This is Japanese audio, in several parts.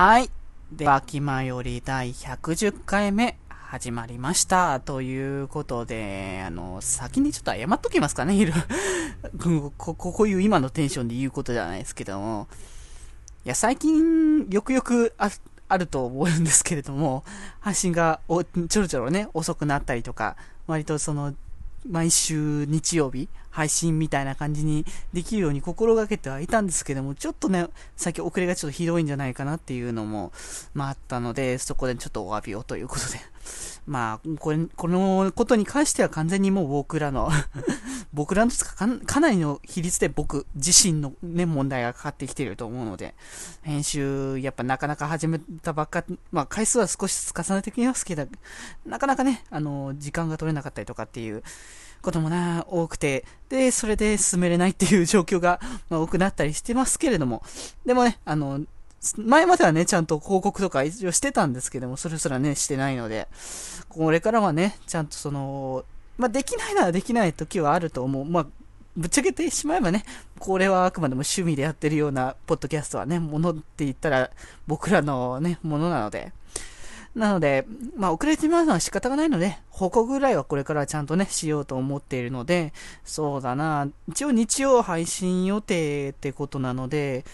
はい。では、気まより第110回目、始まりました。ということで、あの、先にちょっと謝っときますかね、いる。こ、こういう今のテンションで言うことじゃないですけども。いや、最近、よくよくあ、あると思うんですけれども、配信がお、ちょろちょろね、遅くなったりとか、割とその、毎週日曜日配信みたいな感じにできるように心がけてはいたんですけども、ちょっとね、最近遅れがちょっとひどいんじゃないかなっていうのも、まああったので、そこでちょっとお詫びをということで。まあ、これ、このことに関しては完全にもう僕らの僕らのつかかなりの比率で僕自身のね、問題がかかってきてると思うので、編集、やっぱなかなか始めたばっか、まあ回数は少しずつ重ねてきますけど、なかなかね、あの、時間が取れなかったりとかっていうこともな、多くて、で、それで進めれないっていう状況が、ま、多くなったりしてますけれども、でもね、あの、前まではね、ちゃんと広告とか一応してたんですけども、それすらね、してないので、これからはね、ちゃんとその、まあ、できないならできない時はあると思う。まあ、ぶっちゃけてしまえばね、これはあくまでも趣味でやってるようなポッドキャストはね、ものって言ったら僕らのね、ものなので。なので、まあ遅れてしまうのは仕方がないので、報告ぐらいはこれからちゃんとね、しようと思っているので、そうだな、一応日曜配信予定ってことなので、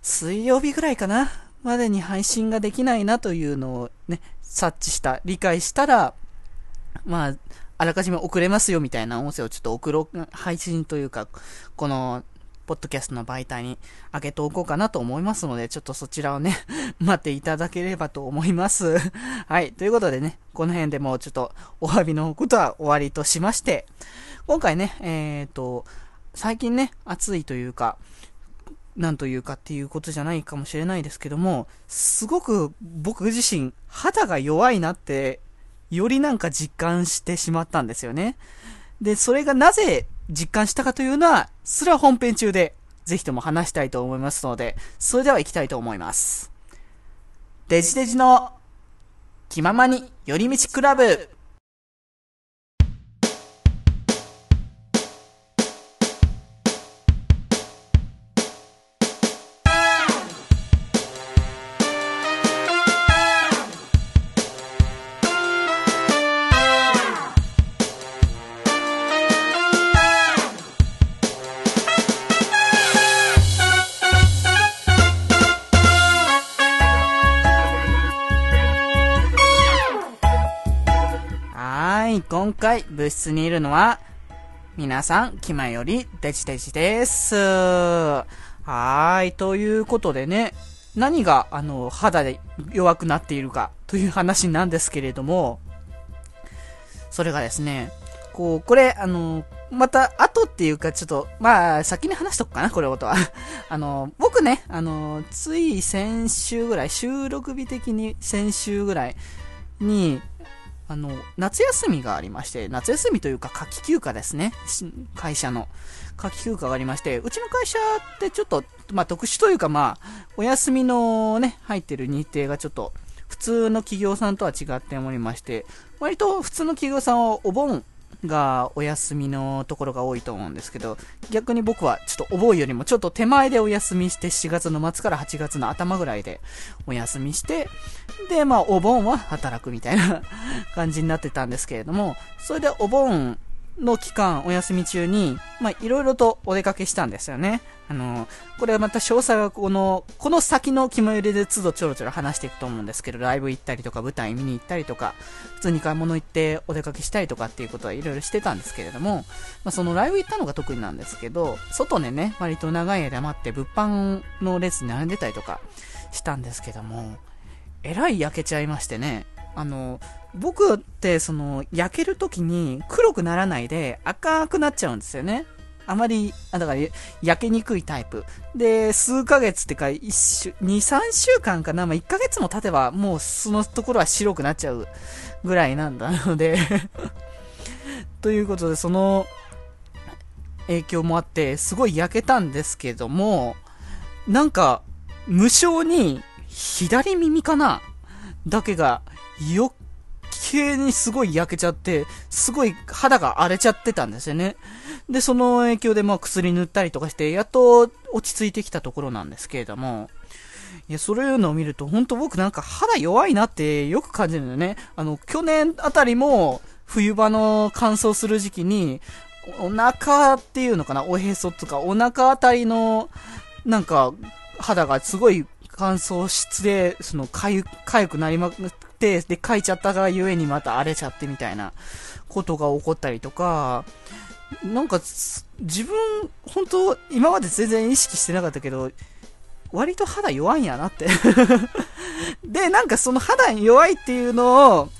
水曜日ぐらいかなまでに配信ができないなというのをね、察知した、理解したら、まあ、あらかじめ遅れますよみたいな音声をちょっと送ろう、配信というか、この、ポッドキャストの媒体に上げておこうかなと思いますので、ちょっとそちらをね、待っていただければと思います。はい。ということでね、この辺でもうちょっとお詫びのことは終わりとしまして、今回ね、えっ、ー、と、最近ね、暑いというか、なんというかっていうことじゃないかもしれないですけども、すごく僕自身、肌が弱いなって、よりなんか実感してしまったんですよね。で、それがなぜ実感したかというのは、それは本編中で、ぜひとも話したいと思いますので、それでは行きたいと思います。デジデジの気ままに寄り道クラブ部室にいるのは、皆さん、気前よりデジデジです。はーい、ということでね、何が、あの、肌で弱くなっているかという話なんですけれども、それがですね、こう、これ、あの、また、後っていうか、ちょっと、まあ、先に話しとくかな、これことは。あの、僕ね、あの、つい先週ぐらい、収録日的に先週ぐらいに、あの、夏休みがありまして、夏休みというか夏季休暇ですね。会社の。夏季休暇がありまして、うちの会社ってちょっと、まあ特殊というかまあ、お休みのね、入ってる日程がちょっと、普通の企業さんとは違っておりまして、割と普通の企業さんはお盆がお休みのところが多いと思うんですけど、逆に僕はちょっとお盆よりもちょっと手前でお休みして、4月の末から8月の頭ぐらいでお休みして、で、まあお盆は働くみたいな 感じになってたんですけれども、それでお盆の期間、お休み中に、まあ、いろいろとお出かけしたんですよね。あの、これはまた詳細はこの、この先の気まよりで都度ちょろちょろ話していくと思うんですけど、ライブ行ったりとか、舞台見に行ったりとか、普通に買い物行ってお出かけしたりとかっていうことはいろいろしてたんですけれども、まあ、そのライブ行ったのが特になんですけど、外でね、割と長い間待って物販の列に並んでたりとかしたんですけども、えらい焼けちゃいましてね、あの、僕ってその焼ける時に黒くならないで赤くなっちゃうんですよね。あまり、あだから焼けにくいタイプ。で、数ヶ月ってか、一週、2、3週間かな、まあ、1ヶ月も経てばもうそのところは白くなっちゃうぐらいなんだので ということで、その影響もあって、すごい焼けたんですけども、なんか、無性に左耳かな？だけが余計にすごい焼けちゃって、すごい肌が荒れちゃってたんですよね。で、その影響でまあ薬塗ったりとかして、やっと落ち着いてきたところなんですけれども、いや、そういうのを見ると、本当僕なんか肌弱いなってよく感じるんだよね。あの、去年あたりも、冬場の乾燥する時期に、お腹っていうのかなおへそとか、お腹あたりの、なんか、肌がすごい乾燥質で、その、かゆ、かゆくなりま、で、かいちゃったがゆえにまた荒れちゃってみたいなことが起こったりとか、なんか、自分、本当今まで全然意識してなかったけど、割と肌弱いんやなって。で、なんかその肌弱いっていうのを、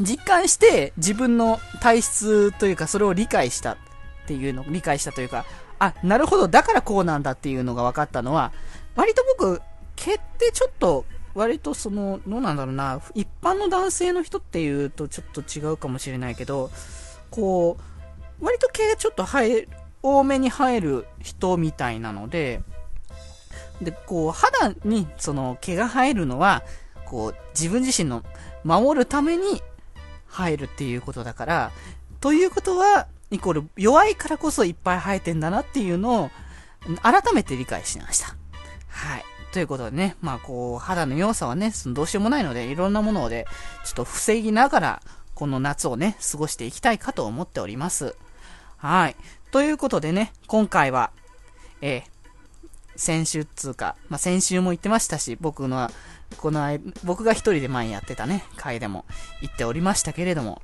実感して自分の体質というかそれを理解したっていうの理解したというか、あ、なるほど、だからこうなんだっていうのが分かったのは、割と僕、毛ってちょっと、割とその、どうなんだろうな、一般の男性の人っていうとちょっと違うかもしれないけど、こう、割と毛がちょっと生え、多めに生える人みたいなので、で、こう、肌にその毛が生えるのは、こう、自分自身の守るために生えるっていうことだから、ということは、イコール弱いからこそいっぱい生えてんだなっていうのを、改めて理解しました。はい。ということでね、まあこう、肌の弱さはね、そのどうしようもないので、いろんなもので、ちょっと防ぎながら、この夏をね、過ごしていきたいかと思っております。はい。ということでね、今回は、えー、先週っつうか、まあ、先週も言ってましたし、僕の、この、僕が一人で前やってたね、回でも言っておりましたけれども、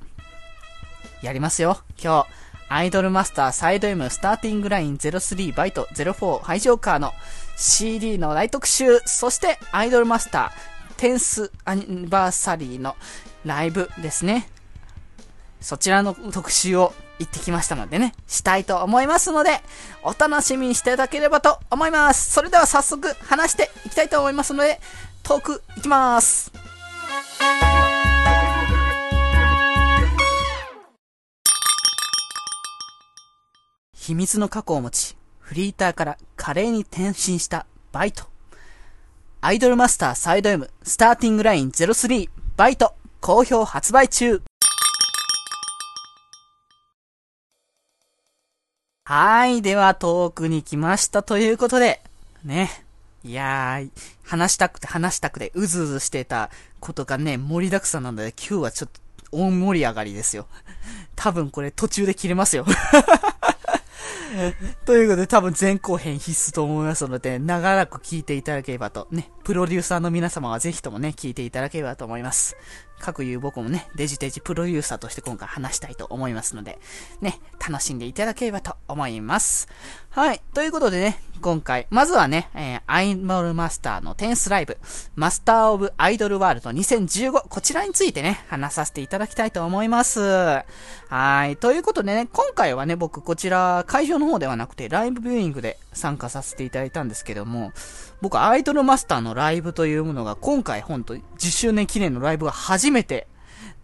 やりますよ、今日。アイドルマスターサイド M スターティングライン03バイト04ハイジョーカーの CD の大特集、そしてアイドルマスターテンスアニバーサリーのライブですね。そちらの特集を行ってきましたのでね、したいと思いますので、お楽しみにしていただければと思います。それでは早速話していきたいと思いますので、トークいきます。秘密の過去を持ち、フリーターから華麗に転身したバイト。アイドルマスターサイド M スターティングライン03バイト好評発売中はい。では、トークに来ましたということで、ね。いやー、話したくて話したくて、うずうずしてたことがね、盛りだくさんなので、今日はちょっと、大盛り上がりですよ。多分これ途中で切れますよ。ということで多分前後編必須と思いますので、長らく聞いていただければと、ね、プロデューサーの皆様はぜひともね、聞いていただければと思います。各言う僕もね、デジデジプロデューサーとして今回話したいと思いますので、ね、楽しんでいただければと思います。はい。ということでね、今回、まずはね、えー、アイドルマスターのテンスライブ、マスターオブアイドルワールド2015、こちらについてね、話させていただきたいと思います。はい。ということでね、今回はね、僕こちら、会場の方ではなくて、ライブビューイングで参加させていただいたんですけども、僕、アイドルマスターのライブというものが、今回、ほんと、10周年記念のライブが初めて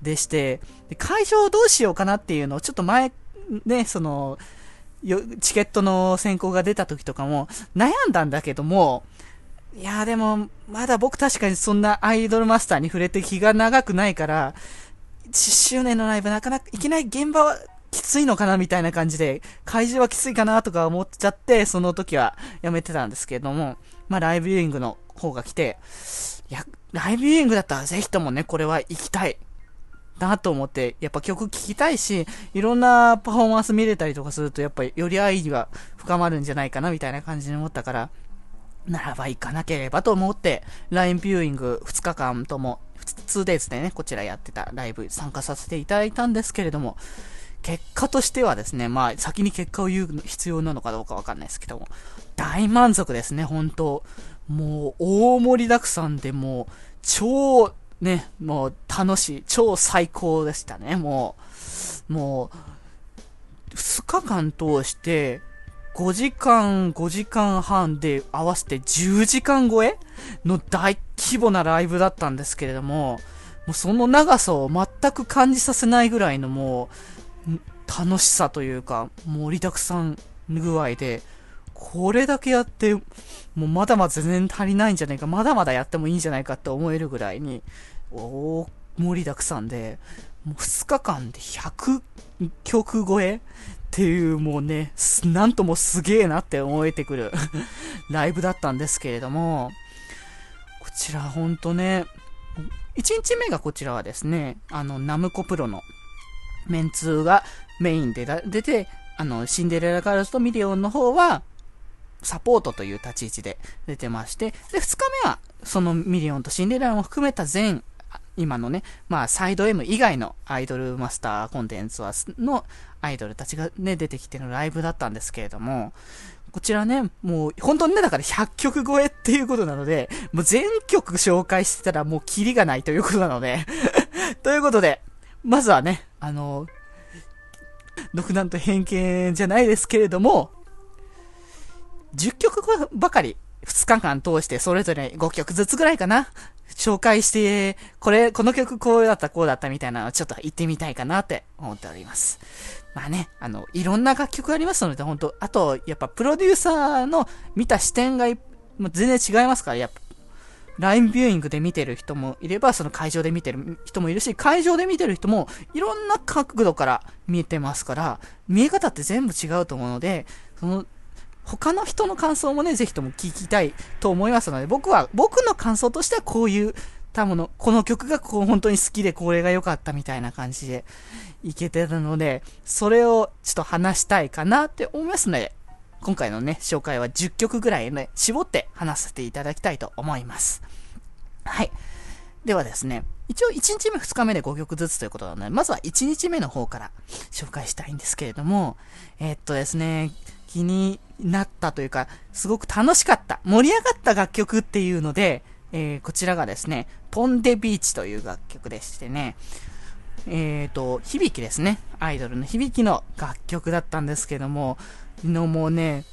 でして、で会場をどうしようかなっていうのを、ちょっと前、ね、その、チケットの選考が出た時とかも、悩んだんだけども、いやでも、まだ僕確かにそんなアイドルマスターに触れて気が長くないから、10周年のライブなかなか、いきなり現場はきついのかなみたいな感じで、会場はきついかなとか思っちゃって、その時はやめてたんですけれども、まあライブビューイングの方が来て、いや、ライブビューイングだったらぜひともね、これは行きたい。なと思って、やっぱ曲聴きたいし、いろんなパフォーマンス見れたりとかすると、やっぱりより愛が深まるんじゃないかなみたいな感じに思ったから、ならば行かなければと思って、ラインビューイング2日間とも、2days でね、こちらやってたライブ参加させていただいたんですけれども、結果としてはですね、まあ、先に結果を言う必要なのかどうかわかんないですけども、大満足ですね、本当もう、大盛りだくさんでもう、超、ね、もう、楽しい、超最高でしたね、もう、もう、2日間通して、5時間、5時間半で合わせて10時間超えの大規模なライブだったんですけれども、もうその長さを全く感じさせないぐらいのもう、楽しさというか、盛りだくさん具合で、これだけやって、もうまだまだ全然足りないんじゃないか、まだまだやってもいいんじゃないかって思えるぐらいに、大盛りだくさんで、もう2日間で100曲超えっていうもうね、なんともすげえなって思えてくる ライブだったんですけれども、こちらほんとね、1日目がこちらはですね、あの、ナムコプロのメンツがメインで出て、あの、シンデレラガールズとミリオンの方は、サポートという立ち位置で出てまして、で、2日目は、そのミリオンとシンデレラも含めた全、今のね、まあ、サイド M 以外のアイドルマスターコンテンツは、のアイドルたちがね、出てきてるライブだったんですけれども、こちらね、もう、本当にね、だから100曲超えっていうことなので、もう全曲紹介してたらもうキリがないということなので ということで、まずはね、あの、独断と偏見じゃないですけれども、10曲ばかり2日間通してそれぞれ5曲ずつぐらいかな紹介して、これ、この曲こうだった、こうだったみたいなのをちょっと言ってみたいかなって思っております。まあね、あの、いろんな楽曲ありますので、本当あと、やっぱプロデューサーの見た視点が、もう全然違いますから、やっぱ、ラインビューイングで見てる人もいれば、その会場で見てる人もいるし、会場で見てる人も、いろんな角度から見えてますから、見え方って全部違うと思うので、その、他の人の感想もね、ぜひとも聞きたいと思いますので、僕は、僕の感想としてはこういう、多分の、この曲がこう本当に好きでこれが良かったみたいな感じでいけてるので、それをちょっと話したいかなって思いますので、今回のね、紹介は10曲ぐらいね、絞って話させていただきたいと思います。はい。ではですね、一応1日目2日目で5曲ずつということなので、まずは1日目の方から紹介したいんですけれども、えー、っとですね、気になったというか、すごく楽しかった、盛り上がった楽曲っていうので、えー、こちらがですね、ポンデビーチという楽曲でしてね、えっ、ー、と、響きですね。アイドルの響きの楽曲だったんですけども、のもうね、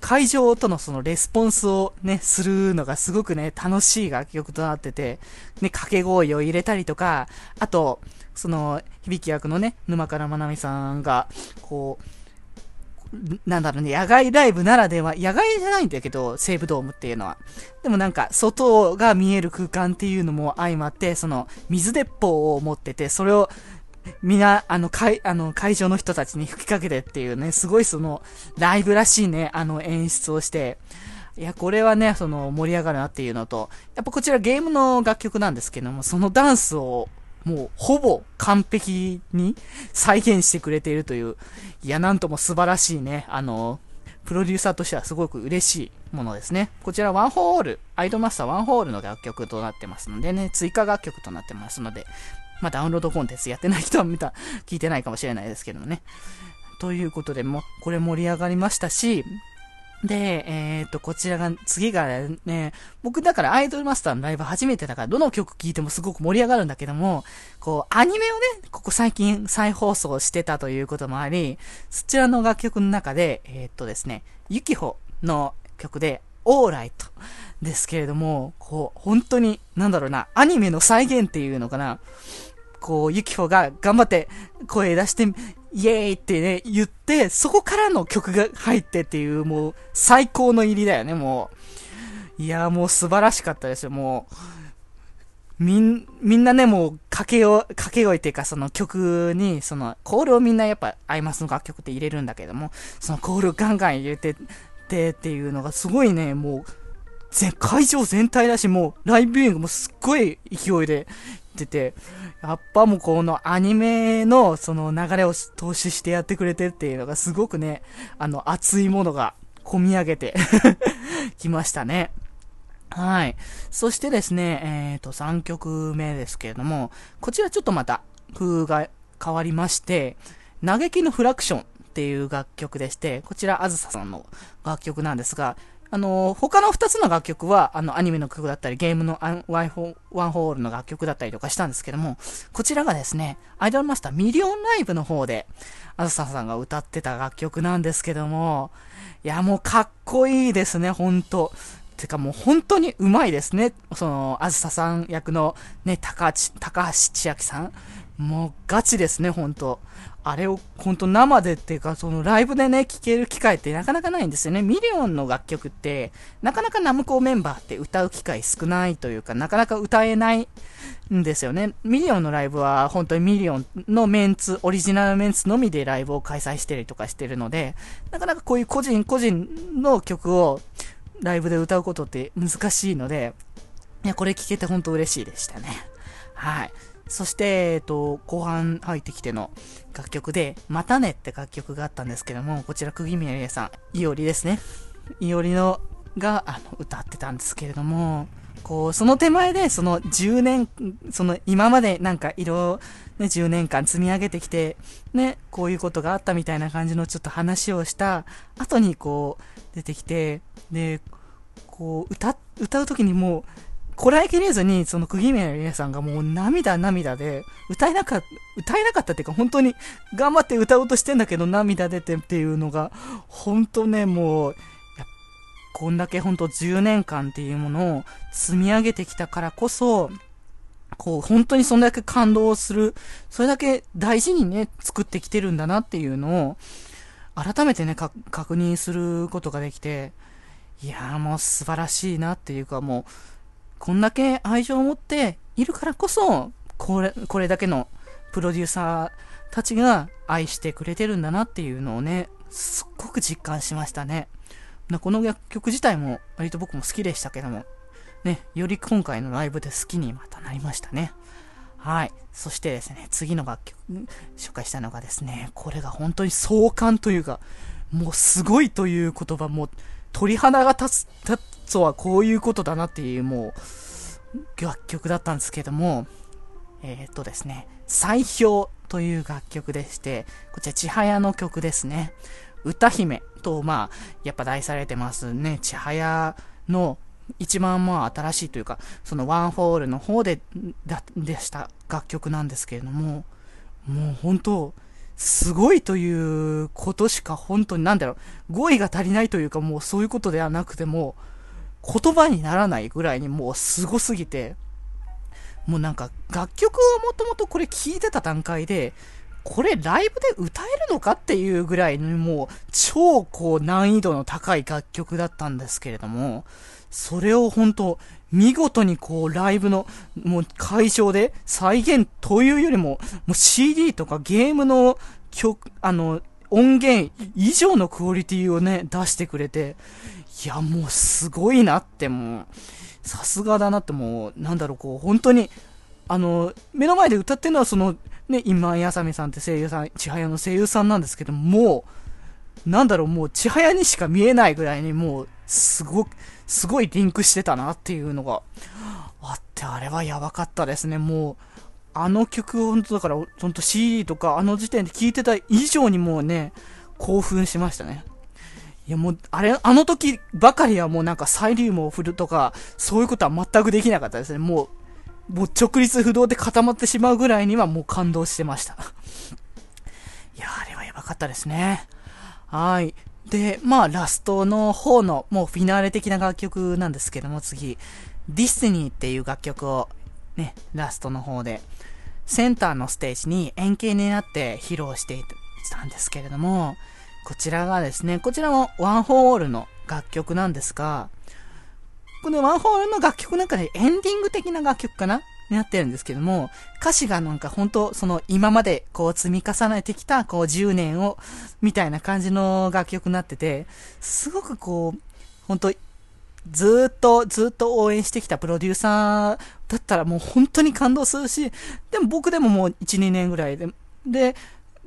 会場とのそのレスポンスをね、するのがすごくね、楽しい楽曲となってて、ね、掛け声を入れたりとか、あと、その、響き役のね、沼からまなみさんが、こう、なんだろうね、野外ライブならでは、野外じゃないんだけど、西武ドームっていうのは。でもなんか、外が見える空間っていうのも相まって、その、水鉄砲を持ってて、それを、みな、あの、会、あの、会場の人たちに吹きかけてっていうね、すごいその、ライブらしいね、あの演出をして、いや、これはね、その、盛り上がるなっていうのと、やっぱこちらゲームの楽曲なんですけども、そのダンスをもうほぼ完璧に再現してくれているという、いや、なんとも素晴らしいね、あの、プロデューサーとしてはすごく嬉しいものですね。こちらワンホール、アイドマスターワンホールの楽曲となってますのでね、追加楽曲となってますので、まあ、ダウンロードコンテンツやってない人は見た、聞いてないかもしれないですけどもね。ということで、もこれ盛り上がりましたし、で、えっ、と、こちらが、次がね、僕だからアイドルマスターのライブ初めてだから、どの曲聴いてもすごく盛り上がるんだけども、こう、アニメをね、ここ最近再放送してたということもあり、そちらの楽曲の中で、えっ、とですね、ユキホの曲で、オーライトですけれども、こう、本当に、なんだろうな、アニメの再現っていうのかな、こう、ユキホが頑張って声出して、イエーイってね、言って、そこからの曲が入ってっていう、もう、最高の入りだよね、もう。いや、もう素晴らしかったですよ、もう。みん、みんなね、もう、掛けを、掛け声っていうか、その曲に、その、コールをみんなやっぱ、アイマスの楽曲って入れるんだけども、そのコールをガンガン入れて、てっていうのがすごいね、もう、全、会場全体だし、もう、ライブビューイングもすっごい勢いでってて、やっぱもうこのアニメのその流れを投資してやってくれてるっていうのがすごくね、あの熱いものが込み上げて きましたね。はい。そしてですね、えっ、ー、と、3曲目ですけれども、こちらちょっとまた風が変わりまして、嘆きのフラクションっていう楽曲でして、こちらあずささんの楽曲なんですが、あの、他の2つの楽曲は、あの、アニメの曲だったり、ゲームのワイホワンホールの楽曲だったりとかしたんですけども、こちらがですね、アイドルマスターミリオンライブの方で、あずささんが歌ってた楽曲なんですけども、いや、もうかっこいいですね、ほんと。てかもう本当にうまいですね。その、あずささん役のね、高橋、高橋千秋さん。もうガチですね、ほんと。あれを本当生でっていうか、そのライブでね、聴ける機会ってなかなかないんですよね。ミリオンの楽曲って、なかなかナムコメンバーって歌う機会少ないというか、なかなか歌えないんですよね。ミリオンのライブは本当にミリオンのメンツ、オリジナルメンツのみでライブを開催したりとかしてるので、なかなかこういう個人個人の曲をライブで歌うことって難しいので、いや、これ聴けて本当嬉しいでしたね。はい。そして、えっと、後半入ってきての楽曲で、またねって楽曲があったんですけども、こちら、釘宮理恵さん、いおりですね。いおりの、が、あの、歌ってたんですけれども、こう、その手前で、その10年、その今までなんか色、ね、10年間積み上げてきて、ね、こういうことがあったみたいな感じのちょっと話をした後にこう、出てきて、で、こう、歌、歌う時にもう、こらえきれずに、その釘宮理恵さんがもう涙涙で、歌えなかった、歌えなかったっていうか、本当に頑張って歌おうとしてんだけど、涙出てっていうのが、本当ね、もう、こんだけ本当10年間っていうものを積み上げてきたからこそ、こう、本当にそんだけ感動する、それだけ大事にね、作ってきてるんだなっていうのを、改めてね、確認することができて、いやーもう素晴らしいなっていうかもう、こんだけ愛情を持っているからこそ、これ、これだけのプロデューサーたちが愛してくれてるんだなっていうのをね、すっごく実感しましたね。この楽曲自体も割と僕も好きでしたけども、ね、より今回のライブで好きにまたなりましたね。はい。そしてですね、次の楽曲、紹介したのがですね、これが本当に壮観というか、もうすごいという言葉、もう鳥肌が立つ、立つとはこういうことだなっていう、もう、楽曲だったんですけども、えー、っとですね、最氷という楽曲でして、こちら、千早の曲ですね。歌姫と、まあ、やっぱ題されてますね。千早の一番まあ新しいというか、そのワンホールの方で、だ、でした楽曲なんですけれども、もう本当、すごいということしか本当になんだろう、語彙が足りないというかもうそういうことではなくても、言葉にならないぐらいにもうすごすぎて、もうなんか楽曲をもともとこれ聴いてた段階で、これライブで歌えるのかっていうぐらいにもう超こう難易度の高い楽曲だったんですけれども、それを本当見事にこうライブのもう会場で再現というよりも、もう CD とかゲームの曲、あの、音源以上のクオリティをね、出してくれて、いや、もうすごいなってもう、さすがだなってもう、なんだろう、こう、本当に、あの、目の前で歌ってるのはその、ね、今井あさみさんって声優さん、千早の声優さんなんですけどもう、なんだろう、もう千早にしか見えないぐらいにもう、すごく、すごいリンクしてたなっていうのがあって、あれはやばかったですね。もう、あの曲を本当だから、本当 CD とかあの時点で聴いてた以上にもうね、興奮しましたね。いやもう、あれ、あの時ばかりはもうなんかサイリウムを振るとか、そういうことは全くできなかったですね。もう、もう直立不動で固まってしまうぐらいにはもう感動してました。いや、あれはやばかったですね。はい。で、まあ、ラストの方の、もうフィナーレ的な楽曲なんですけども、次、ディスニーっていう楽曲を、ね、ラストの方で、センターのステージに円形になって披露していたんですけれども、こちらがですね、こちらもワンホールの楽曲なんですが、このワンホールの楽曲の中でエンディング的な楽曲かなになってるんですけども、歌詞がなんか本当その今までこう積み重ねてきたこう10年を、みたいな感じの楽曲になってて、すごくこう、本当ずっと、ずっと応援してきたプロデューサーだったらもう本当に感動するし、でも僕でももう1、2年ぐらいで、で、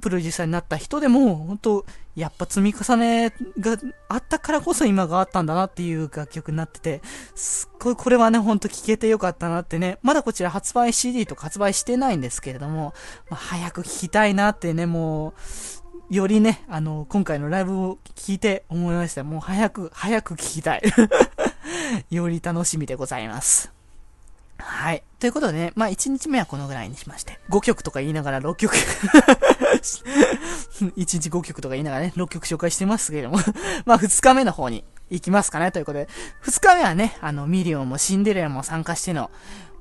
プロデューサーになった人でも、本当やっぱ積み重ねがあったからこそ今があったんだなっていう楽曲になってて、すっごいこれはね、ほんと聴けてよかったなってね、まだこちら発売 CD とか発売してないんですけれども、まあ、早く聴きたいなってね、もう、よりね、あの、今回のライブを聞いて思いました。もう早く、早く聴きたい。より楽しみでございます。はい。ということでね、まあ1日目はこのぐらいにしまして、5曲とか言いながら6曲 1日5曲とか言いながらね、6曲紹介してますけれども まあ2日目の方に行きますかね、ということで、2日目はね、あの、ミリオンもシンデレラも参加しての、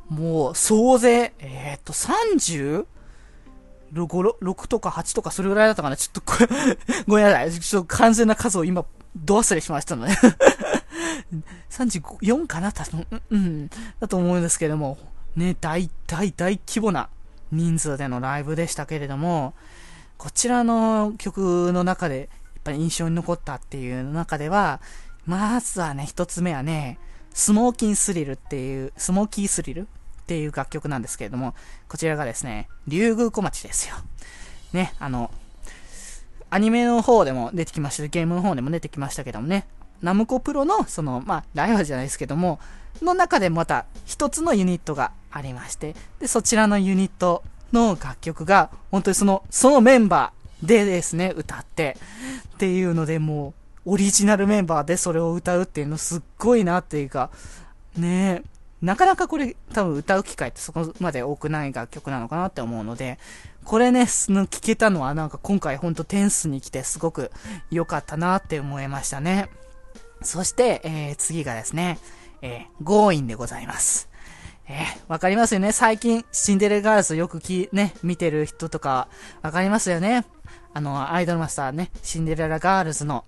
もう、総勢、えー、っと、30? 6, とか8とかそれぐらいだったかなちょっと ごめんなさい。ちょっと完全な数を今、ど忘れしましたので34かな多分、うん、だと思うんですけども、ね、大、大、大規模な人数でのライブでしたけれども、こちらの曲の中で、やっぱり印象に残ったっていう中では、まずはね、一つ目はね、スモーキンスリルっていう、スモーキースリル？っていう楽曲なんですけれども、こちらがですね、竜宮小町ですよ。ね、あの、アニメの方でも出てきました、ゲームの方でも出てきましたけどもね、ナムコプロの、その、まあ、ライバルじゃないですけども、の中でまた一つのユニットがありまして、で、そちらのユニットの楽曲が、本当にその、そのメンバーでですね、歌って、っていうので、もう、オリジナルメンバーでそれを歌うっていうのすっごいなっていうか、ねえなかなかこれ多分歌う機会ってそこまで多くない楽曲なのかなって思うので、これね、その聞けたのはなんか今回ほんとテンスに来てすごく良かったなって思いましたね。そして、えー、次がですね、えー、 GOIN' でございます。えー、わかりますよね。最近、シンデレラガールズよくき、ね、見てる人とか、わかりますよね。あの、アイドルマスターね、シンデレラガールズの、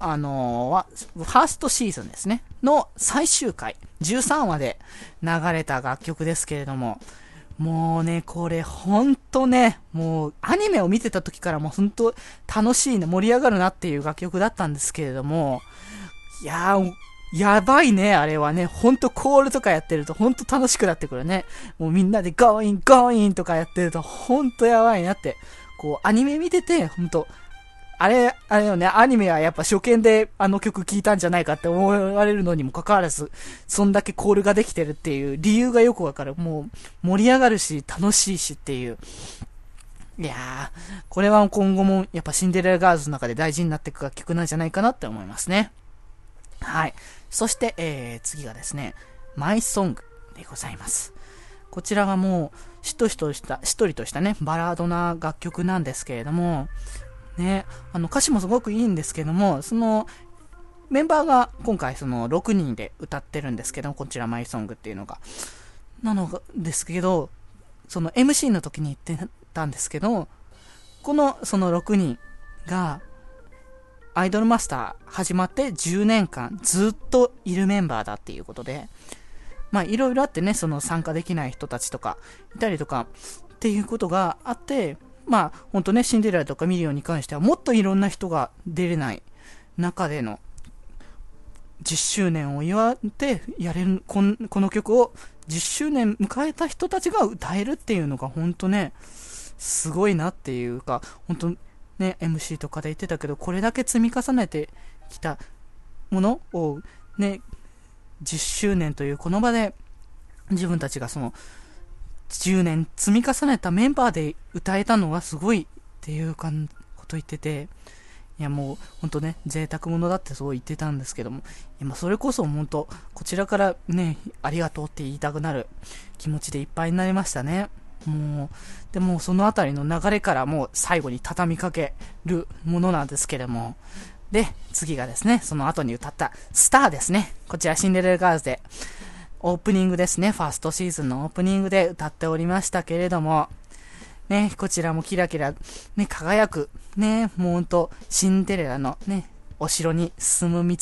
あのー、ファーストシーズンですね、の最終回、13話で流れた楽曲ですけれども、もうね、これほんとね、もうアニメを見てた時からもうほんと楽しいね、盛り上がるなっていう楽曲だったんですけれども、いやー、やばいね、あれはね。ほんとコールとかやってるとほんと楽しくなってくるね。もうみんなで GOIN'、GOIN' とかやってるとほんとやばいなって。こう、アニメ見てて、ほんと、あれ、あれよね、アニメはやっぱ初見であの曲聴いたんじゃないかって思われるのにもかかわらず、そんだけコールができてるっていう理由がよくわかる。もう盛り上がるし、楽しいしっていう。いやー、これは今後もやっぱシンデレラガールズの中で大事になっていく楽曲なんじゃないかなって思いますね。はい。そして、えー、次がですね、マイソングでございます。こちらがもう、しっとしとした、しっとりとしたね、バラードな楽曲なんですけれども、ね、あの歌詞もすごくいいんですけども、その、メンバーが今回その6人で歌ってるんですけどこちらマイソングっていうのが。なのですけど、その MC の時に言ってたんですけど、このその6人がアイドルマスター始まって10年間ずっといるメンバーだっていうことで、まあいろいろあってね、その参加できない人たちとかいたりとかっていうことがあって、まあほんとね、シンデレラとかミリオンに関してはもっといろんな人が出れない中での10周年を祝ってやれる、この曲を10周年迎えた人たちが歌えるっていうのが本当ね、すごいなっていうか、本当ね、MC とかで言ってたけど、これだけ積み重ねてきたものを、ね、10周年というこの場で、自分たちがその、10年積み重ねたメンバーで歌えたのはすごいっていうかんこと言ってて、いやもう本当ね、贅沢者だってそう言ってたんですけども、今それこそ本当、こちらからね、ありがとうって言いたくなる気持ちでいっぱいになりましたね。もう、でもそのあたりの流れからもう最後に畳みかけるものなんですけれども、で、次がですね、その後に歌ったスターですね。こちらシンデレラガールズで、オープニングですね、ファーストシーズンのオープニングで歌っておりましたけれども、ね、こちらもキラキラ、ね、輝く、ね、もうほんと、シンデレラのね、お城に進む道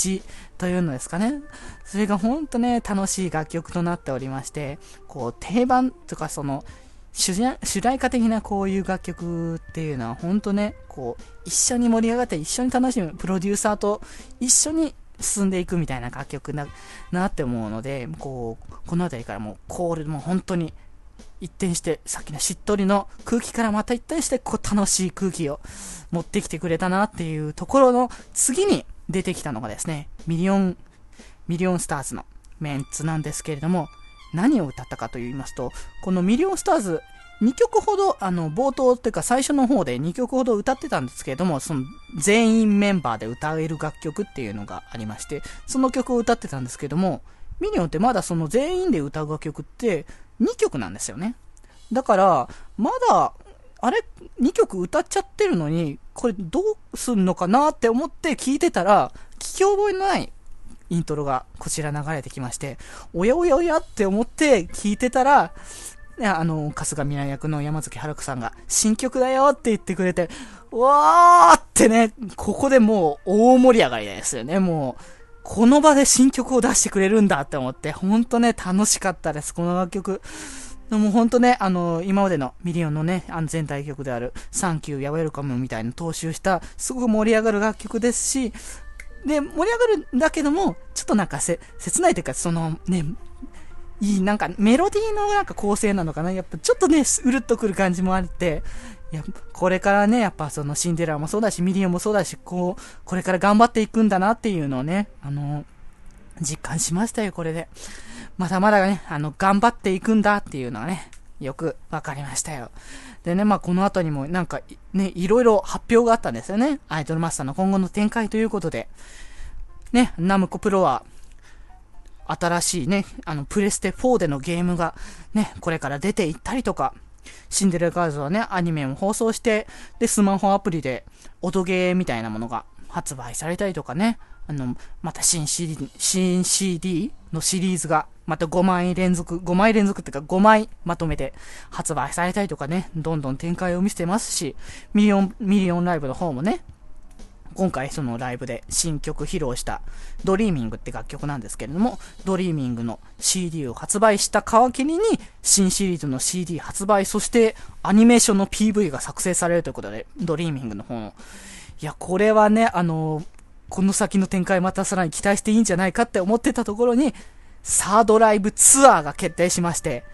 というのですかね。それがほんとね、楽しい楽曲となっておりまして、こう、定番とかその、主題歌的なこういう楽曲っていうのは本当ね、こう、一緒に盛り上がって一緒に楽しむ、プロデューサーと一緒に進んでいくみたいな楽曲な、なって思うので、こう、この辺りからもうコールも本当に一転して、さっきのしっとりの空気からまた一転して、こう楽しい空気を持ってきてくれたなっていうところの次に出てきたのがですね、ミリオン、ミリオンスターズのメンツなんですけれども、何を歌ったかと言いますと、このミリオンスターズ2曲ほど、あの、冒頭っていうか最初の方で2曲ほど歌ってたんですけれども、その全員メンバーで歌える楽曲っていうのがありまして、その曲を歌ってたんですけども、ミニオンってまだその全員で歌う楽曲って2曲なんですよね。だから、まだ、あれ ?2 曲歌っちゃってるのに、これどうすんのかなって思って聞いてたら、聞き覚えのないイントロがこちら流れてきまして、おやおやおやって思って聞いてたら、あの、春日未来役の山崎春子さんが、新曲だよって言ってくれて、わーってね、ここでもう大盛り上がりですよね、もう。この場で新曲を出してくれるんだって思って、ほんとね、楽しかったです、この楽曲。でもほんとね、あの、今までのミリオンのね、あ、全体曲である、 Thank You や Welcome みたいな踏襲した、すごく盛り上がる楽曲ですし、で、盛り上がるんだけども、ちょっとなんかせ、切ないというか、そのね、いい、なんかメロディーのなんか構成なのかなやっぱちょっとね、うるっとくる感じもあって、いや、これからね、やっぱそのシンデレラもそうだし、ミリオンもそうだし、こう、これから頑張っていくんだなっていうのをね、あの、実感しましたよ、これで。まだまだね、あの、頑張っていくんだっていうのはね、よくわかりましたよ。でね、まあ、この後にもなんか、ね、いろいろ発表があったんですよね。アイドルマスターの今後の展開ということで。ね、ナムコプロは、新しいね、あの、プレステ4でのゲームがね、これから出ていったりとか、シンデレラガールズはね、アニメを放送して、で、スマホアプリで音ゲーみたいなものが発売されたりとかね、あの、また新 CD、新 CD のシリーズが、また5枚連続、5枚連続っていうか5枚まとめて発売されたりとかね、どんどん展開を見せてますし、ミリオン、ミリオンライブの方もね、今回そのライブで新曲披露した Dreaming って楽曲なんですけれども、 Dreaming の CD を発売した皮切りに新シリーズの CD 発売、そしてアニメーションの PV が作成されるということで、 Dreaming の方の。いや、これはね、あの、この先の展開またさらに期待していいんじゃないかって思ってたところに、サードライブツアーが決定しまして、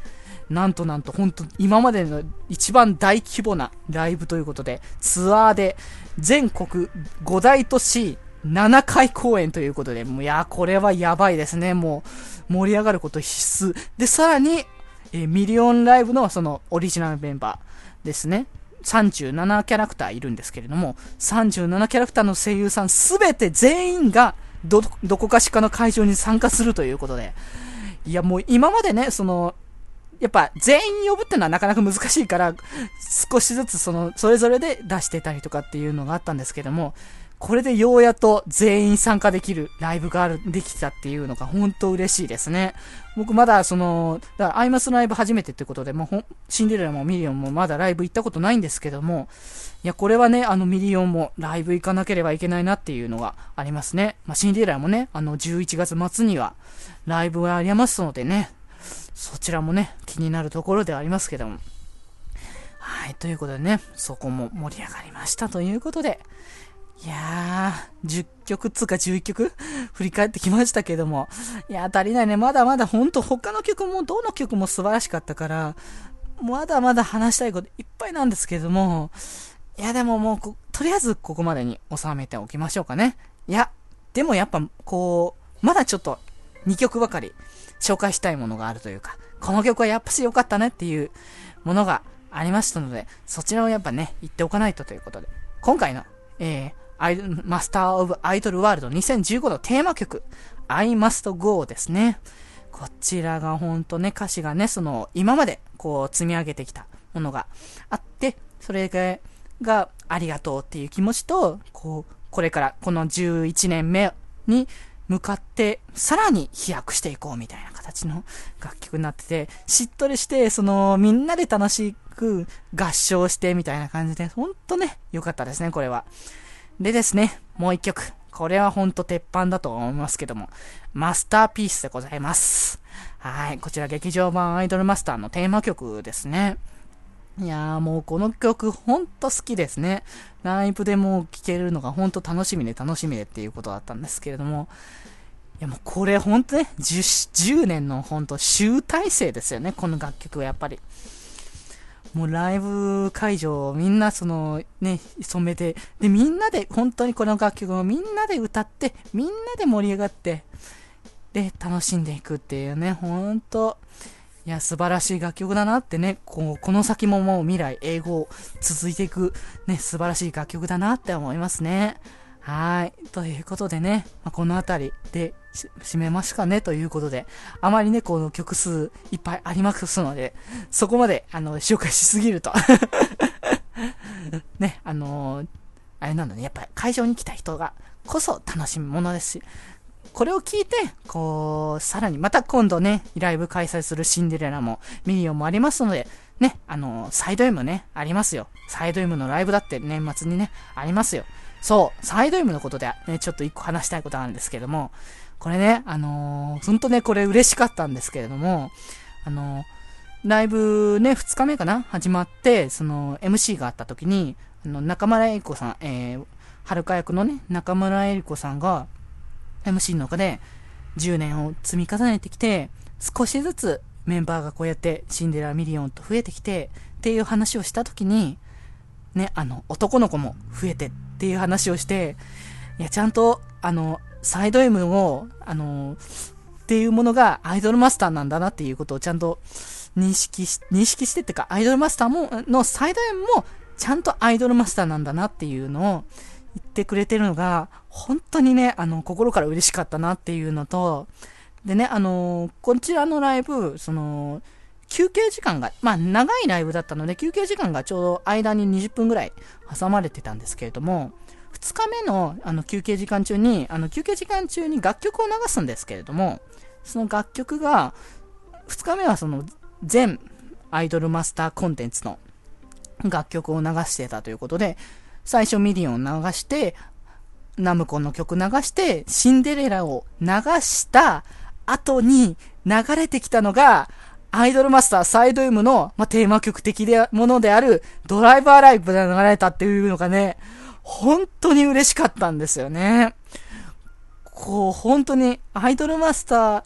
なんとなんと、本当今までの一番大規模なライブということで、ツアーで全国5大都市7回公演ということで、もういや、これはやばいですね。もう、盛り上がること必須。で、さらに、えー、ミリオンライブのそのオリジナルメンバーですね。37キャラクターいるんですけれども、37キャラクターの声優さんすべて全員がど、どこかしかの会場に参加するということで、いやもう今までね、その、やっぱ全員呼ぶってのはなかなか難しいから、少しずつその、それぞれで出してたりとかっていうのがあったんですけども、これでようやと全員参加できるライブがある、できたっていうのが本当嬉しいですね。僕まだその、だからアイマスのライブ初めてってことで、もうシンデレラもミリオンもまだライブ行ったことないんですけども、いや、これはね、あのミリオンもライブ行かなければいけないなっていうのがありますね。まあ、シンデレラもね、あの11月末にはライブがありますのでね、そちらもね、気になるところではありますけども。はい、ということでね、そこも盛り上がりましたということで、いやー、10曲つか11曲？振り返ってきましたけども、いやー足りないね。まだまだほんと他の曲も、どの曲も素晴らしかったから、まだまだ話したいこといっぱいなんですけども、いやでももうとりあえずここまでに収めておきましょうかね。いや、でもやっぱこう、まだちょっと2曲ばかり紹介したいものがあるというか、この曲はやっぱし良かったねっていうものがありましたので、そちらをやっぱね、言っておかないとということで、今回の、えー、アイマスターオブアイドルワールド2015のテーマ曲、I Must Go ですね。こちらがほんとね、歌詞がね、その、今までこう積み上げてきたものがあって、それが、がありがとうっていう気持ちと、こう、これからこの11年目に向かってさらに飛躍していこうみたいな形の楽曲になってて、しっとりして、そのみんなで楽しく合唱してみたいな感じで、ほんとね、良かったですね、これは。でですね、もう一曲。これはほんと鉄板だと思いますけども、マスターピースでございます。はい、こちら劇場版アイドルマスターのテーマ曲ですね。いやーもうこの曲ほんと好きですね。ライブでも聴けるのがほんと楽しみで楽しみでっていうことだったんですけれども、いやもうこれほんとね、10, 10年のほんと集大成ですよね、この楽曲はやっぱり。もうライブ会場をみんなそのね、染めて、でみんなで本当にこの楽曲をみんなで歌って、みんなで盛り上がって、で楽しんでいくっていうね、ほんと、いや、素晴らしい楽曲だなってね、こう、この先ももう未来、英語続いていく、ね、素晴らしい楽曲だなって思いますね。はい。ということでね、まあ、この辺りで締めますかねということで、あまりね、この曲数いっぱいありますので、そこまで、あの、紹介しすぎると ね、あのー、あれなんだね、やっぱり会場に来た人がこそ楽しむものですし、これを聞いて、こう、さらにまた今度ね、ライブ開催するシンデレラも、ミリオンもありますので、ね、あの、 SideM ね、ありますよ。サイド M のライブだって年末にね、ありますよ。そう、 SideM のことで、ね、ちょっと一個話したいことあるんですけども、これね、あのー、ほんとね、これ嬉しかったんですけれども、あのー、ライブね、2日目かな始まって、その、MC があった時に、あの、中村英子さん、えー、はるか役のね、中村えり子さんが、MC の中で、10年を積み重ねてきて、少しずつメンバーがこうやってシンデレラミリオンと増えてきて、っていう話をしたときに、ね、あの、男の子も増えてっていう話をして、いや、ちゃんと、あの、サイド M を、あの、っていうものがアイドルマスターなんだなっていうことをちゃんと認識し、認識してってか、アイドルマスターも、のサイド M も、ちゃんとアイドルマスターなんだなっていうのを言ってくれてるのが、本当にね、あの、心から嬉しかったなっていうのと、でね、あのこちらのライブ、その、休憩時間が、まあ長いライブだったので、休憩時間がちょうど間に20分ぐらい挟まれてたんですけれども、2日目のあの休憩時間中に、あの休憩時間中に楽曲を流すんですけれども、その楽曲が、2日目はその全アイドルマスターコンテンツの楽曲を流してたということで、最初ミリオンを流して、ナムコの曲流して、シンデレラを流した後に流れてきたのが、アイドルマスター SideM の、まあ、テーマ曲的で、ものである、 DRIVE A LIVE で流れたっていうのがね、本当に嬉しかったんですよね。こう、本当に、アイドルマスタ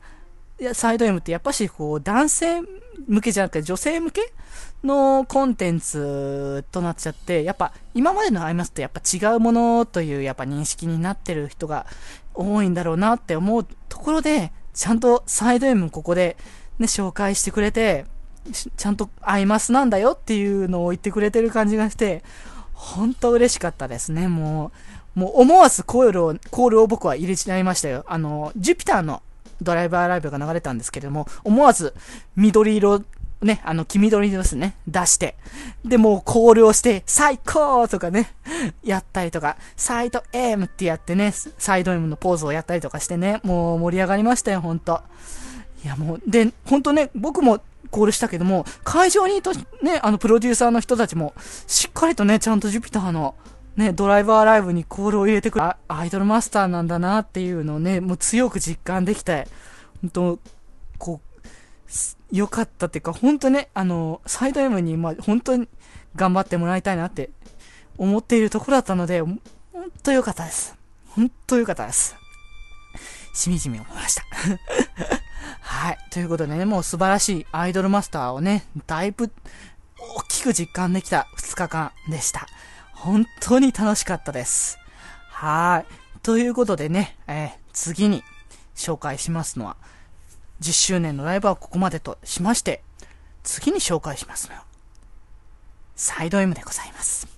ー、サイド M ってやっぱし、こう、男性向けじゃなくて女性向けのコンテンツとなっちゃって、やっぱ今までのアイマスとやっぱ違うものというやっぱ認識になってる人が多いんだろうなって思うところで、ちゃんとサイド M ここでね、紹介してくれて、ちゃんとアイマスなんだよっていうのを言ってくれてる感じがして、本当嬉しかったですね、もう。もう思わずコールを、コールを僕は入れちゃいましたよ。あの、ジュピターのドライバーライブが流れたんですけども、思わず緑色、ね、あの、黄緑ですね、出して。で、もうコールをして、最高とかね、やったりとか、サイド M ってやってね、サイド M のポーズをやったりとかしてね、もう盛り上がりましたよ、ほんと。いやもう、で、ほんとね、僕もコールしたけども、会場にいたね、あの、プロデューサーの人たちも、しっかりとね、ちゃんとジュピターの、ね、ドライバーライブにコールを入れてくる、アイドルマスターなんだなっていうのをね、もう強く実感できて、本当こう、良かったっていうか、本当ね、あの、サイド M に、まあ、本当に頑張ってもらいたいなって思っているところだったので、本当良かったです。本当良かったです。しみじみ思いました。はい。ということでね、もう素晴らしいアイドルマスターをね、だいぶ大きく実感できた2日間でした。本当に楽しかったです。はい。ということでね、えー、次に紹介しますのは、10周年のライブはここまでとしまして、次に紹介しますのは、サイド M でございます。